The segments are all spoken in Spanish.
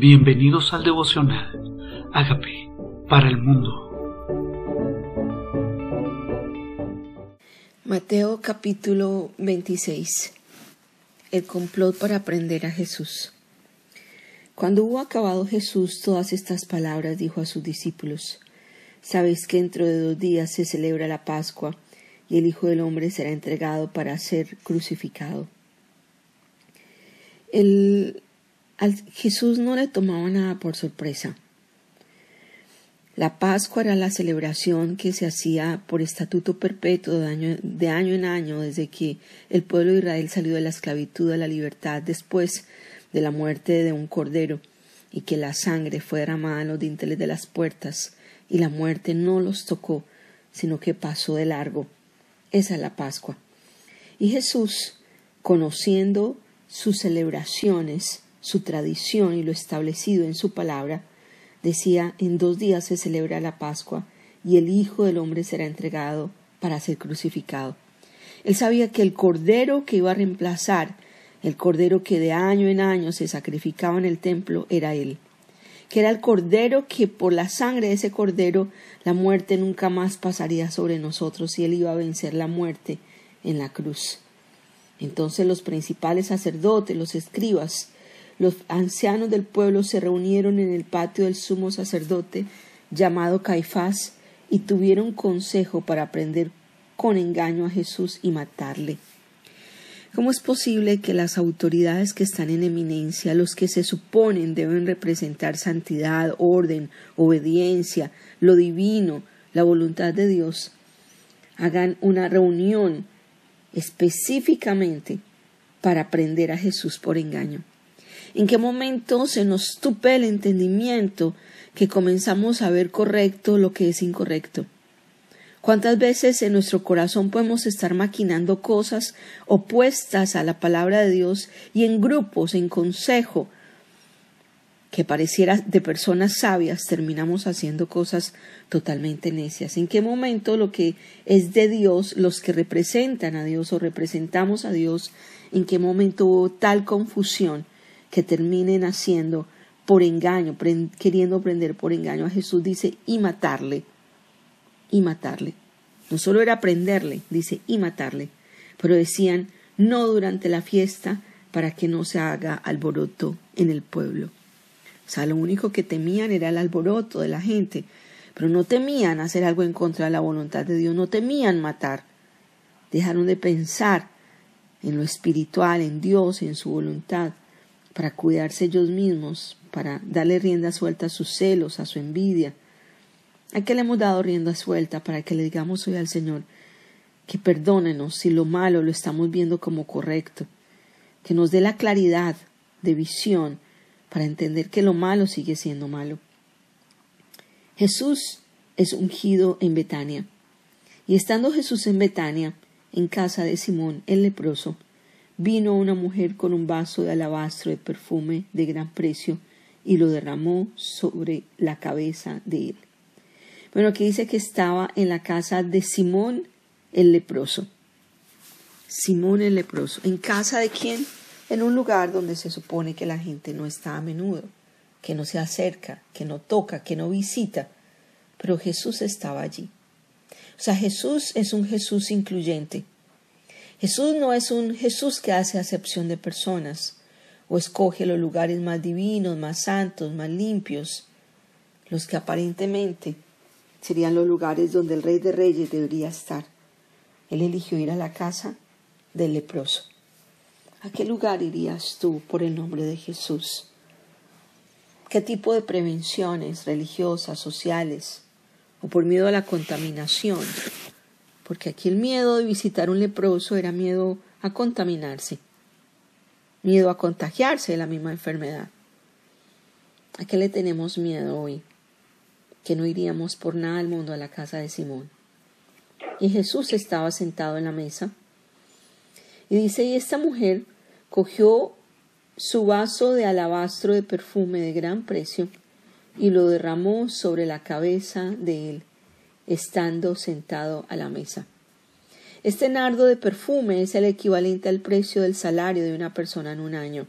Bienvenidos al devocional. Hágame para el mundo. Mateo capítulo 26. El complot para aprender a Jesús. Cuando hubo acabado Jesús todas estas palabras, dijo a sus discípulos, Sabéis que dentro de dos días se celebra la Pascua y el Hijo del Hombre será entregado para ser crucificado. El Jesús no le tomaba nada por sorpresa. La Pascua era la celebración que se hacía por estatuto perpetuo de año, de año, en año desde que el pueblo de Israel salió de la esclavitud a la libertad después de la muerte de un cordero y que la sangre fue derramada en los dinteles de las puertas y la muerte no los tocó, sino que pasó de largo. Esa es la Pascua. Y Jesús, conociendo sus celebraciones, su tradición y lo establecido en su palabra, decía en dos días se celebra la Pascua y el Hijo del Hombre será entregado para ser crucificado. Él sabía que el cordero que iba a reemplazar, el cordero que de año en año se sacrificaba en el templo, era él, que era el cordero que por la sangre de ese cordero la muerte nunca más pasaría sobre nosotros y él iba a vencer la muerte en la cruz. Entonces los principales sacerdotes, los escribas, los ancianos del pueblo se reunieron en el patio del sumo sacerdote llamado Caifás y tuvieron consejo para prender con engaño a Jesús y matarle. ¿Cómo es posible que las autoridades que están en eminencia, los que se suponen deben representar santidad, orden, obediencia, lo divino, la voluntad de Dios, hagan una reunión específicamente para prender a Jesús por engaño? ¿En qué momento se nos tupe el entendimiento que comenzamos a ver correcto lo que es incorrecto? ¿Cuántas veces en nuestro corazón podemos estar maquinando cosas opuestas a la palabra de Dios y en grupos, en consejo, que pareciera de personas sabias, terminamos haciendo cosas totalmente necias? ¿En qué momento lo que es de Dios, los que representan a Dios o representamos a Dios, en qué momento hubo tal confusión que terminen haciendo por engaño, queriendo prender por engaño a Jesús, dice, y matarle, y matarle. No solo era prenderle, dice, y matarle, pero decían, no durante la fiesta, para que no se haga alboroto en el pueblo. O sea, lo único que temían era el alboroto de la gente, pero no temían hacer algo en contra de la voluntad de Dios, no temían matar. Dejaron de pensar en lo espiritual, en Dios, en su voluntad, para cuidarse ellos mismos, para darle rienda suelta a sus celos, a su envidia. ¿A qué le hemos dado rienda suelta para que le digamos hoy al Señor que perdónenos si lo malo lo estamos viendo como correcto, que nos dé la claridad de visión para entender que lo malo sigue siendo malo? Jesús es ungido en Betania. Y estando Jesús en Betania, en casa de Simón el leproso, vino una mujer con un vaso de alabastro de perfume de gran precio y lo derramó sobre la cabeza de él. Bueno, aquí dice que estaba en la casa de Simón el leproso. Simón el leproso. ¿En casa de quién? En un lugar donde se supone que la gente no está a menudo, que no se acerca, que no toca, que no visita. Pero Jesús estaba allí. O sea, Jesús es un Jesús incluyente. Jesús no es un Jesús que hace acepción de personas o escoge los lugares más divinos, más santos, más limpios, los que aparentemente serían los lugares donde el Rey de Reyes debería estar. Él eligió ir a la casa del leproso. ¿A qué lugar irías tú por el nombre de Jesús? ¿Qué tipo de prevenciones religiosas, sociales o por miedo a la contaminación porque aquí el miedo de visitar un leproso era miedo a contaminarse, miedo a contagiarse de la misma enfermedad. ¿A qué le tenemos miedo hoy? Que no iríamos por nada al mundo a la casa de Simón. Y Jesús estaba sentado en la mesa. Y dice, y esta mujer cogió su vaso de alabastro de perfume de gran precio y lo derramó sobre la cabeza de él estando sentado a la mesa. Este nardo de perfume es el equivalente al precio del salario de una persona en un año.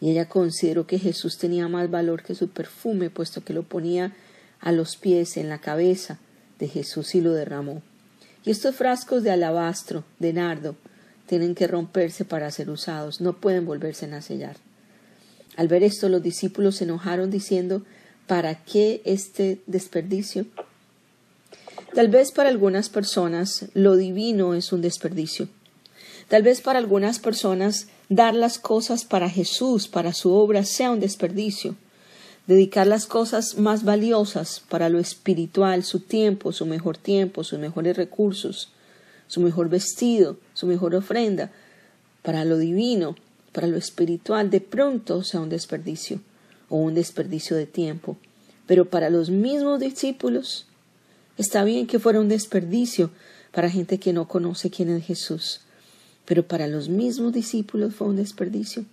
y ella consideró que Jesús tenía más valor que su perfume, puesto que lo ponía a los pies, en la cabeza de Jesús y lo derramó. Y estos frascos de alabastro, de nardo, tienen que romperse para ser usados, no pueden volverse a sellar. Al ver esto, los discípulos se enojaron diciendo, ¿para qué este desperdicio? Tal vez para algunas personas lo divino es un desperdicio. Tal vez para algunas personas dar las cosas para Jesús, para su obra, sea un desperdicio. Dedicar las cosas más valiosas para lo espiritual, su tiempo, su mejor tiempo, sus mejores recursos, su mejor vestido, su mejor ofrenda, para lo divino, para lo espiritual, de pronto sea un desperdicio o un desperdicio de tiempo. Pero para los mismos discípulos, está bien que fuera un desperdicio para gente que no conoce quién es Jesús, pero para los mismos discípulos fue un desperdicio.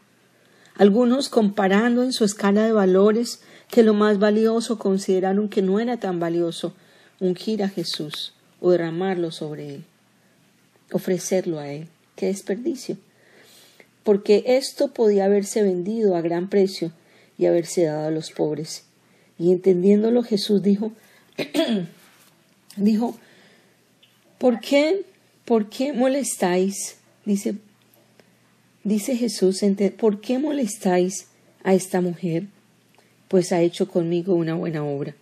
Algunos, comparando en su escala de valores, que lo más valioso consideraron que no era tan valioso ungir a Jesús o derramarlo sobre él, ofrecerlo a él. ¡Qué desperdicio! Porque esto podía haberse vendido a gran precio y haberse dado a los pobres. Y entendiéndolo Jesús dijo, dijo, ¿por qué, por qué molestáis Dice, dice Jesús, ¿por qué molestáis a esta mujer? Pues ha hecho conmigo una buena obra.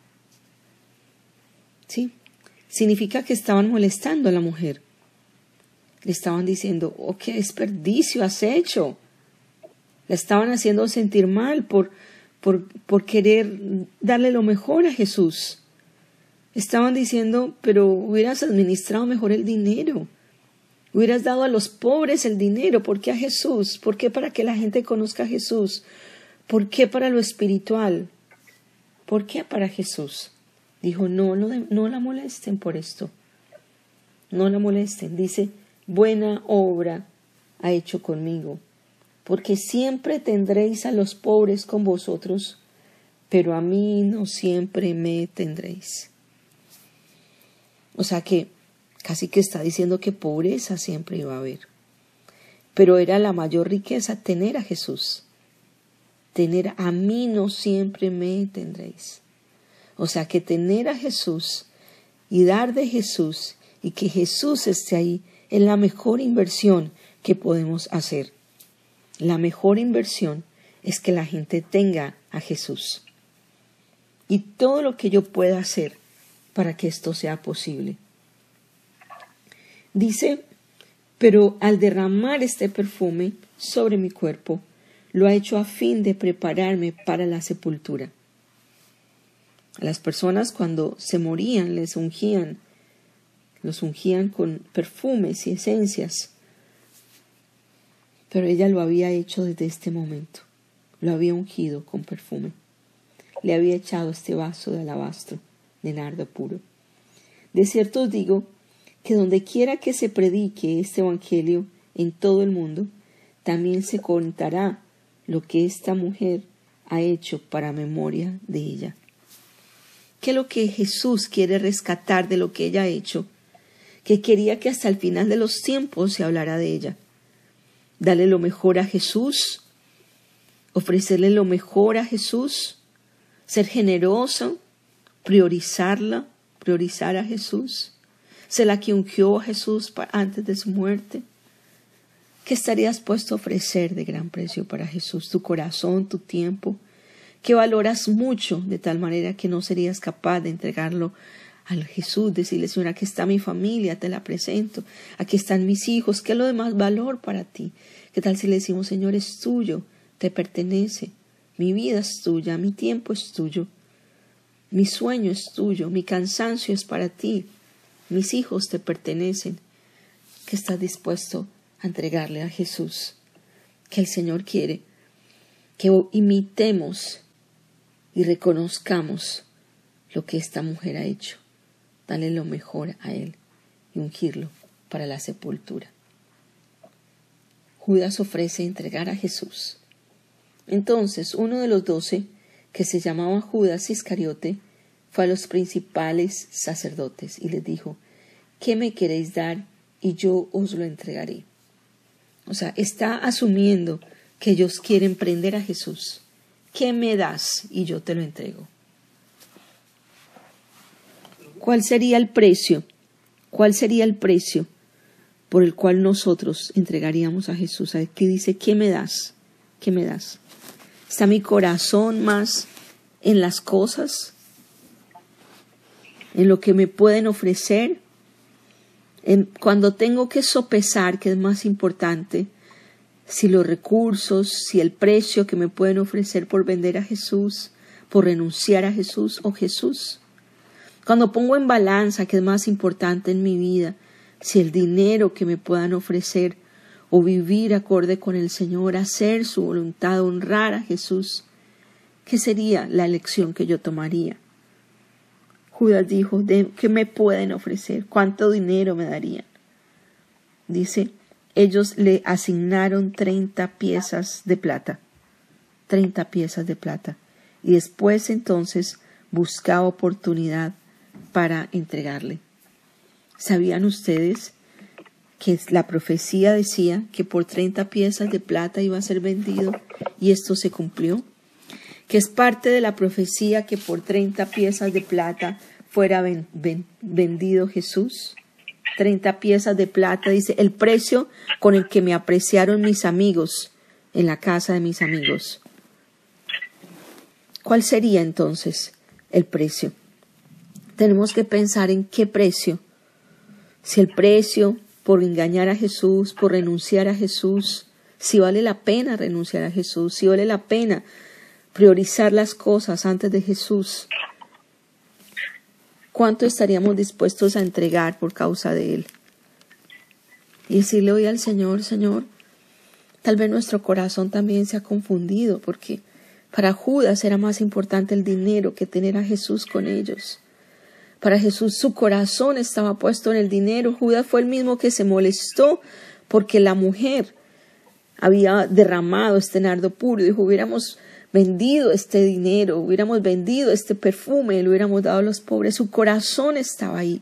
¿Sí? Significa que estaban molestando a la mujer. Le estaban diciendo, oh, qué desperdicio has hecho. La estaban haciendo sentir mal por, por, por querer darle lo mejor a Jesús. Estaban diciendo, pero hubieras administrado mejor el dinero Hubieras dado a los pobres el dinero. ¿Por qué a Jesús? ¿Por qué para que la gente conozca a Jesús? ¿Por qué para lo espiritual? ¿Por qué para Jesús? Dijo, no, no, no la molesten por esto. No la molesten. Dice, buena obra ha hecho conmigo, porque siempre tendréis a los pobres con vosotros, pero a mí no siempre me tendréis. O sea que Casi que está diciendo que pobreza siempre iba a haber. Pero era la mayor riqueza tener a Jesús. Tener a mí no siempre me tendréis. O sea que tener a Jesús y dar de Jesús y que Jesús esté ahí es la mejor inversión que podemos hacer. La mejor inversión es que la gente tenga a Jesús. Y todo lo que yo pueda hacer para que esto sea posible. Dice, pero al derramar este perfume sobre mi cuerpo, lo ha hecho a fin de prepararme para la sepultura. A las personas cuando se morían les ungían, los ungían con perfumes y esencias, pero ella lo había hecho desde este momento, lo había ungido con perfume, le había echado este vaso de alabastro de nardo puro. De cierto os digo que donde quiera que se predique este Evangelio en todo el mundo, también se contará lo que esta mujer ha hecho para memoria de ella. ¿Qué es lo que Jesús quiere rescatar de lo que ella ha hecho? Que quería que hasta el final de los tiempos se hablara de ella. Dale lo mejor a Jesús, ofrecerle lo mejor a Jesús, ser generoso, priorizarla, priorizar a Jesús se la que ungió a Jesús antes de su muerte. ¿Qué estarías puesto a ofrecer de gran precio para Jesús? Tu corazón, tu tiempo, que valoras mucho de tal manera que no serías capaz de entregarlo al Jesús, decirle, Señor, aquí está mi familia, te la presento, aquí están mis hijos, ¿qué es lo de más valor para ti? ¿Qué tal si le decimos, Señor, es tuyo, te pertenece, mi vida es tuya, mi tiempo es tuyo, mi sueño es tuyo, mi cansancio es para ti, mis hijos te pertenecen, que estás dispuesto a entregarle a Jesús, que el Señor quiere que imitemos y reconozcamos lo que esta mujer ha hecho, dale lo mejor a Él y ungirlo para la sepultura. Judas ofrece entregar a Jesús. Entonces uno de los doce, que se llamaba Judas Iscariote, fue a los principales sacerdotes y les dijo, ¿qué me queréis dar? Y yo os lo entregaré. O sea, está asumiendo que ellos quieren prender a Jesús. ¿Qué me das? Y yo te lo entrego. ¿Cuál sería el precio? ¿Cuál sería el precio por el cual nosotros entregaríamos a Jesús? Aquí dice, ¿qué me das? ¿Qué me das? ¿Está mi corazón más en las cosas? ¿En lo que me pueden ofrecer? cuando tengo que sopesar, que es más importante, si los recursos, si el precio que me pueden ofrecer por vender a Jesús, por renunciar a Jesús o Jesús. Cuando pongo en balanza, que es más importante en mi vida, si el dinero que me puedan ofrecer o vivir acorde con el Señor, hacer su voluntad, honrar a Jesús, ¿qué sería la elección que yo tomaría? Judas dijo, ¿qué me pueden ofrecer? ¿Cuánto dinero me darían? Dice, ellos le asignaron treinta piezas de plata, treinta piezas de plata, y después entonces buscaba oportunidad para entregarle. ¿Sabían ustedes que la profecía decía que por treinta piezas de plata iba a ser vendido y esto se cumplió? que es parte de la profecía que por treinta piezas de plata fuera vendido Jesús. Treinta piezas de plata, dice, el precio con el que me apreciaron mis amigos en la casa de mis amigos. ¿Cuál sería entonces el precio? Tenemos que pensar en qué precio. Si el precio por engañar a Jesús, por renunciar a Jesús, si vale la pena renunciar a Jesús, si vale la pena priorizar las cosas antes de Jesús, ¿cuánto estaríamos dispuestos a entregar por causa de Él? Y decirle hoy al Señor, Señor, tal vez nuestro corazón también se ha confundido, porque para Judas era más importante el dinero que tener a Jesús con ellos. Para Jesús su corazón estaba puesto en el dinero. Judas fue el mismo que se molestó porque la mujer había derramado este nardo puro. Dijo, hubiéramos vendido este dinero, hubiéramos vendido este perfume, lo hubiéramos dado a los pobres. Su corazón estaba ahí.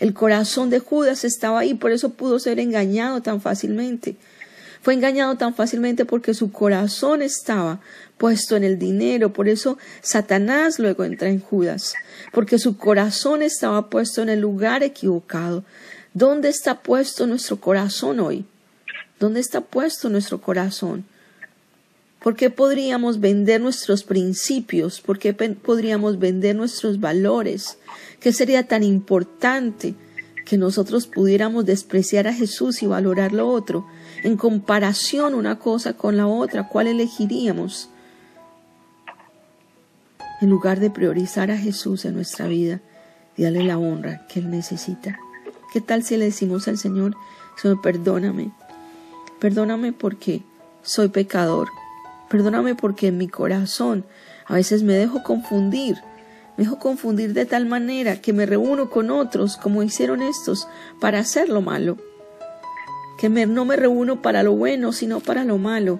El corazón de Judas estaba ahí, por eso pudo ser engañado tan fácilmente. Fue engañado tan fácilmente porque su corazón estaba puesto en el dinero. Por eso Satanás luego entra en Judas, porque su corazón estaba puesto en el lugar equivocado. ¿Dónde está puesto nuestro corazón hoy? ¿Dónde está puesto nuestro corazón? ¿Por qué podríamos vender nuestros principios? ¿Por qué podríamos vender nuestros valores? ¿Qué sería tan importante que nosotros pudiéramos despreciar a Jesús y valorar lo otro? En comparación una cosa con la otra, ¿cuál elegiríamos? En lugar de priorizar a Jesús en nuestra vida y darle la honra que Él necesita. ¿Qué tal si le decimos al Señor, Señor, perdóname? Perdóname porque soy pecador Perdóname porque en mi corazón a veces me dejo confundir, me dejo confundir de tal manera que me reúno con otros como hicieron estos para hacer lo malo. Que no me reúno para lo bueno, sino para lo malo,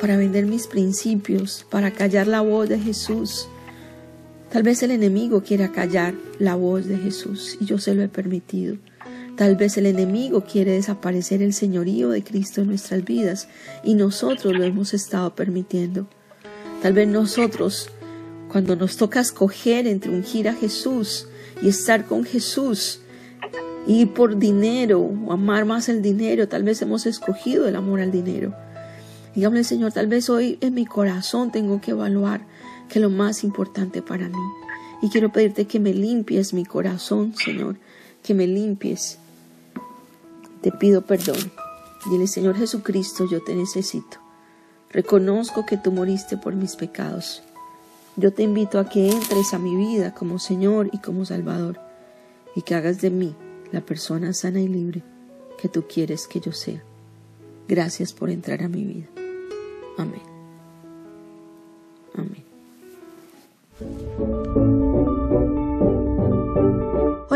para vender mis principios, para callar la voz de Jesús. Tal vez el enemigo quiera callar la voz de Jesús y yo se lo he permitido. Tal vez el enemigo quiere desaparecer el señorío de Cristo en nuestras vidas y nosotros lo hemos estado permitiendo. Tal vez nosotros, cuando nos toca escoger entre ungir a Jesús y estar con Jesús, y por dinero o amar más el dinero, tal vez hemos escogido el amor al dinero. Dígame, Señor, tal vez hoy en mi corazón tengo que evaluar que lo más importante para mí. Y quiero pedirte que me limpies mi corazón, Señor, que me limpies te pido perdón. Dile, Señor Jesucristo, yo te necesito. Reconozco que tú moriste por mis pecados. Yo te invito a que entres a mi vida como Señor y como Salvador y que hagas de mí la persona sana y libre que tú quieres que yo sea. Gracias por entrar a mi vida. Amén.